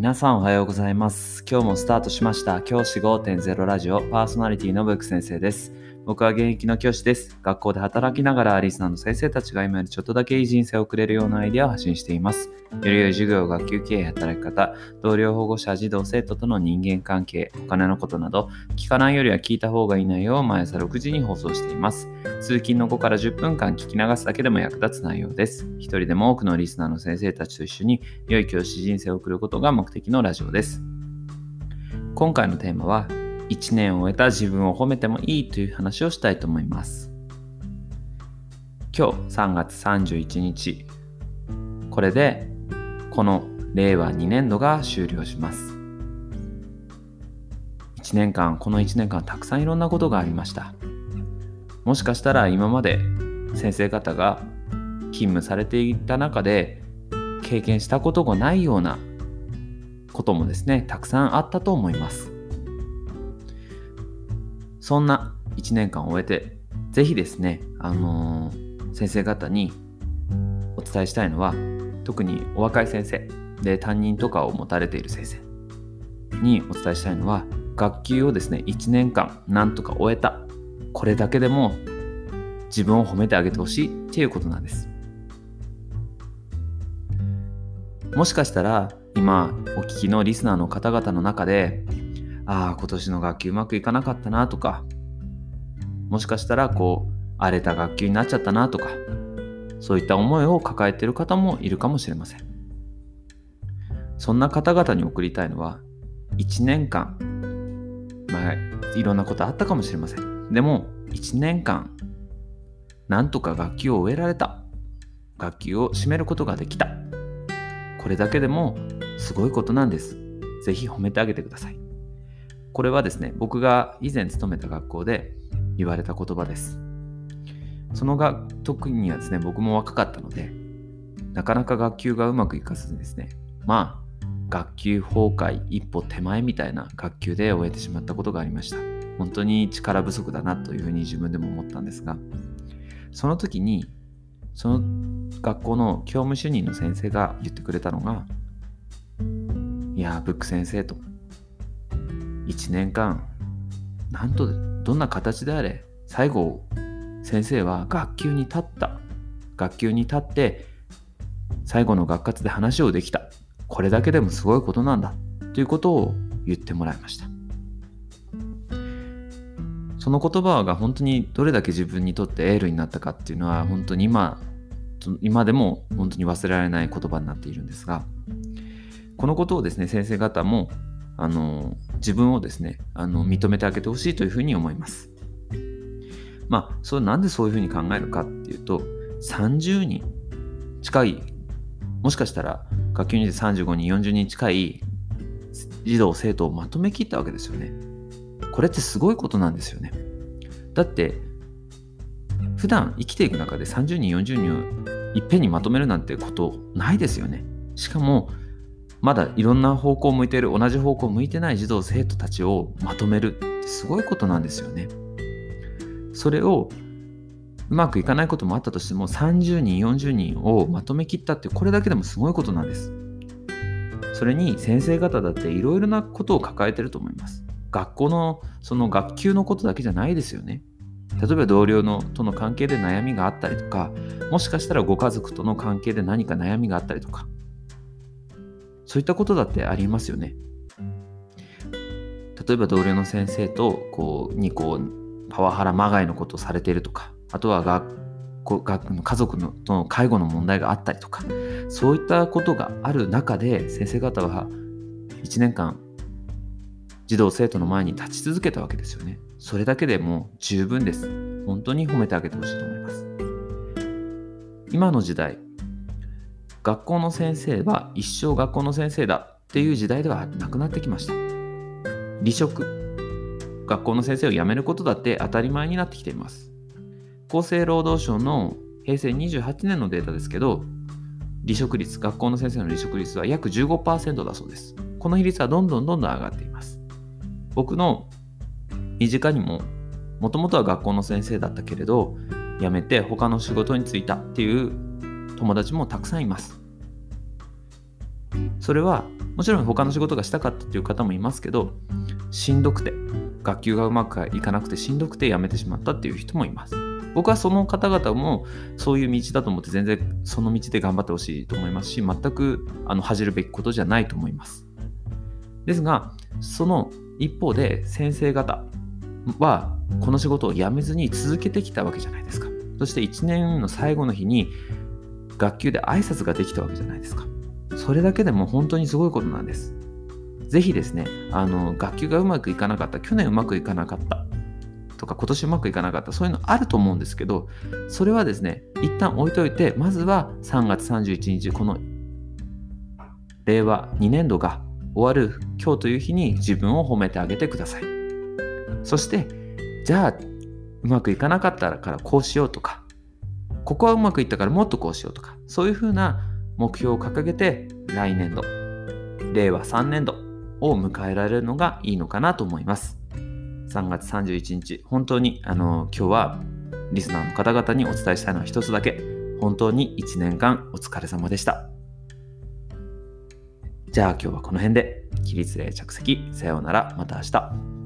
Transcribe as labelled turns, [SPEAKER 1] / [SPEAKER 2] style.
[SPEAKER 1] 皆さんおはようございます。今日もスタートしました。教師5.0ラジオパーソナリティのブック先生です。僕は現役の教師です。学校で働きながらリスナーの先生たちが今よりちょっとだけいい人生を送れるようなアイデアを発信しています。より良い授業、学級経営、働き方、同僚、保護者、児童、生徒との人間関係、お金のことなど、聞かないよりは聞いた方がいい内容を毎朝6時に放送しています。通勤の後から10分間聞き流すだけでも役立つ内容です。一人でも多くのリスナーの先生たちと一緒に良い教師人生を送ることが目的のラジオです。今回のテーマは、1年を終えた自分を褒めてもいいという話をしたいと思います。今日3月31日、これでこの令和2年度が終了します。1年間、この1年間たくさんいろんなことがありました。もしかしたら今まで先生方が勤務されていた中で経験したことがないようなこともですね、たくさんあったと思います。そんな1年間を終えて、ぜひですね、あのー先生方にお伝えしたいのは、特にお若い先生で担任とかを持たれている先生にお伝えしたいのは、学級をですね、1年間なんとか終えた。これだけでも自分を褒めてあげてほしいっていうことなんです。もしかしたら今お聞きのリスナーの方々の中でああ今年の学級うまくいかなかったなとか。もしかしたらこう荒れた学級になっちゃったなとか。そういった思いを抱えている方もいるかもしれません。そんな方々に送りたいのは1年間まあいろんなことあったかもしれません。でも1年間なんとか学級を終えられた。学級を締めることができた。これだけでもすごいことなんです。ぜひ褒めてあげてください。これはですね、僕が以前勤めた学校で言われた言葉です。そのが特にはですね、僕も若かったので、なかなか学級がうまくいかずにですね、まあ、学級崩壊一歩手前みたいな学級で終えてしまったことがありました。本当に力不足だなというふうに自分でも思ったんですが、その時に、その学校の教務主任の先生が言ってくれたのが、いや、ブック先生と、1年間、なんと、どんな形であれ、最後、先生は学級に立った。学級に立って、最後の学活で話をできた。これだけでもすごいことなんだ。ということを言ってもらいました。その言葉が本当にどれだけ自分にとってエールになったかっていうのは本当に今今でも本当に忘れられない言葉になっているんですがこのことをですね先生方もあの自分をですねあの認めてあげてほしいというふうに思います。まあそれなんでそういうふうに考えるかっていうと30人近いもしかしたら学級にで35人40人近い児童生徒をまとめきったわけですよね。これってすごいことなんですよね。だって普段生きていく中で30人40人をいっぺんにまとめるなんてことないですよね。しかもまだいろんな方向を向いている同じ方向を向いてない児童生徒たちをまとめるってすごいことなんですよね。それをうまくいかないこともあったとしても30人40人をまとめきったってこれだけでもすごいことなんです。それに先生方だっていろいろなことを抱えてると思います。学校のその学級のことだけじゃないですよね。例えば同僚のとの関係で悩みがあったりとかもしかしたらご家族との関係で何か悩みがあったりとかそういったことだってありますよね例えば同僚の先生とこうにこうパワハラまがいのことをされているとかあとは学校学家族のとの介護の問題があったりとかそういったことがある中で先生方は1年間児童生徒の前に立ち続けたわけですよね。それだけでも十分です。本当に褒めてあげてほしいと思います。今の時代、学校の先生は一生学校の先生だっていう時代ではなくなってきました。離職、学校の先生を辞めることだって当たり前になってきています。厚生労働省の平成28年のデータですけど、離職率、学校の先生の離職率は約15%だそうです。この比率はどんどんどんどん上がっています。僕の身近にももともとは学校の先生だったけれど辞めて他の仕事に就いたっていう友達もたくさんいます。それはもちろん他の仕事がしたかったっていう方もいますけどしんどくて学級がうまくいかなくてしんどくて辞めてしまったっていう人もいます。僕はその方々もそういう道だと思って全然その道で頑張ってほしいと思いますし全くあの恥じるべきことじゃないと思います。ですがその一方で先生方はこの仕事を辞めずに続けてきたわけじゃないですか。そして1年の最後の日に学級で挨拶ができたわけじゃないですか。それだけでも本当にすごいことなんです。ぜひですねあの学級がうまくいかなかった去年うまくいかなかったとか今年うまくいかなかったそういうのあると思うんですけどそれはですね一旦置いといてまずは3月31日この令和2年度が終わる今日という日に自分を褒めてあげてください。そしてじゃあうまくいかなかったからこうしようとかここはうまくいったからもっとこうしようとかそういうふうな目標を掲げて来年度令和3年度を迎えられるのがいいのかなと思います。3月31日本当にあの今日はリスナーの方々にお伝えしたいのは一つだけ。本当に1年間お疲れ様でした。じゃあ今日はこの辺で起立例着席。さようなら。また明日。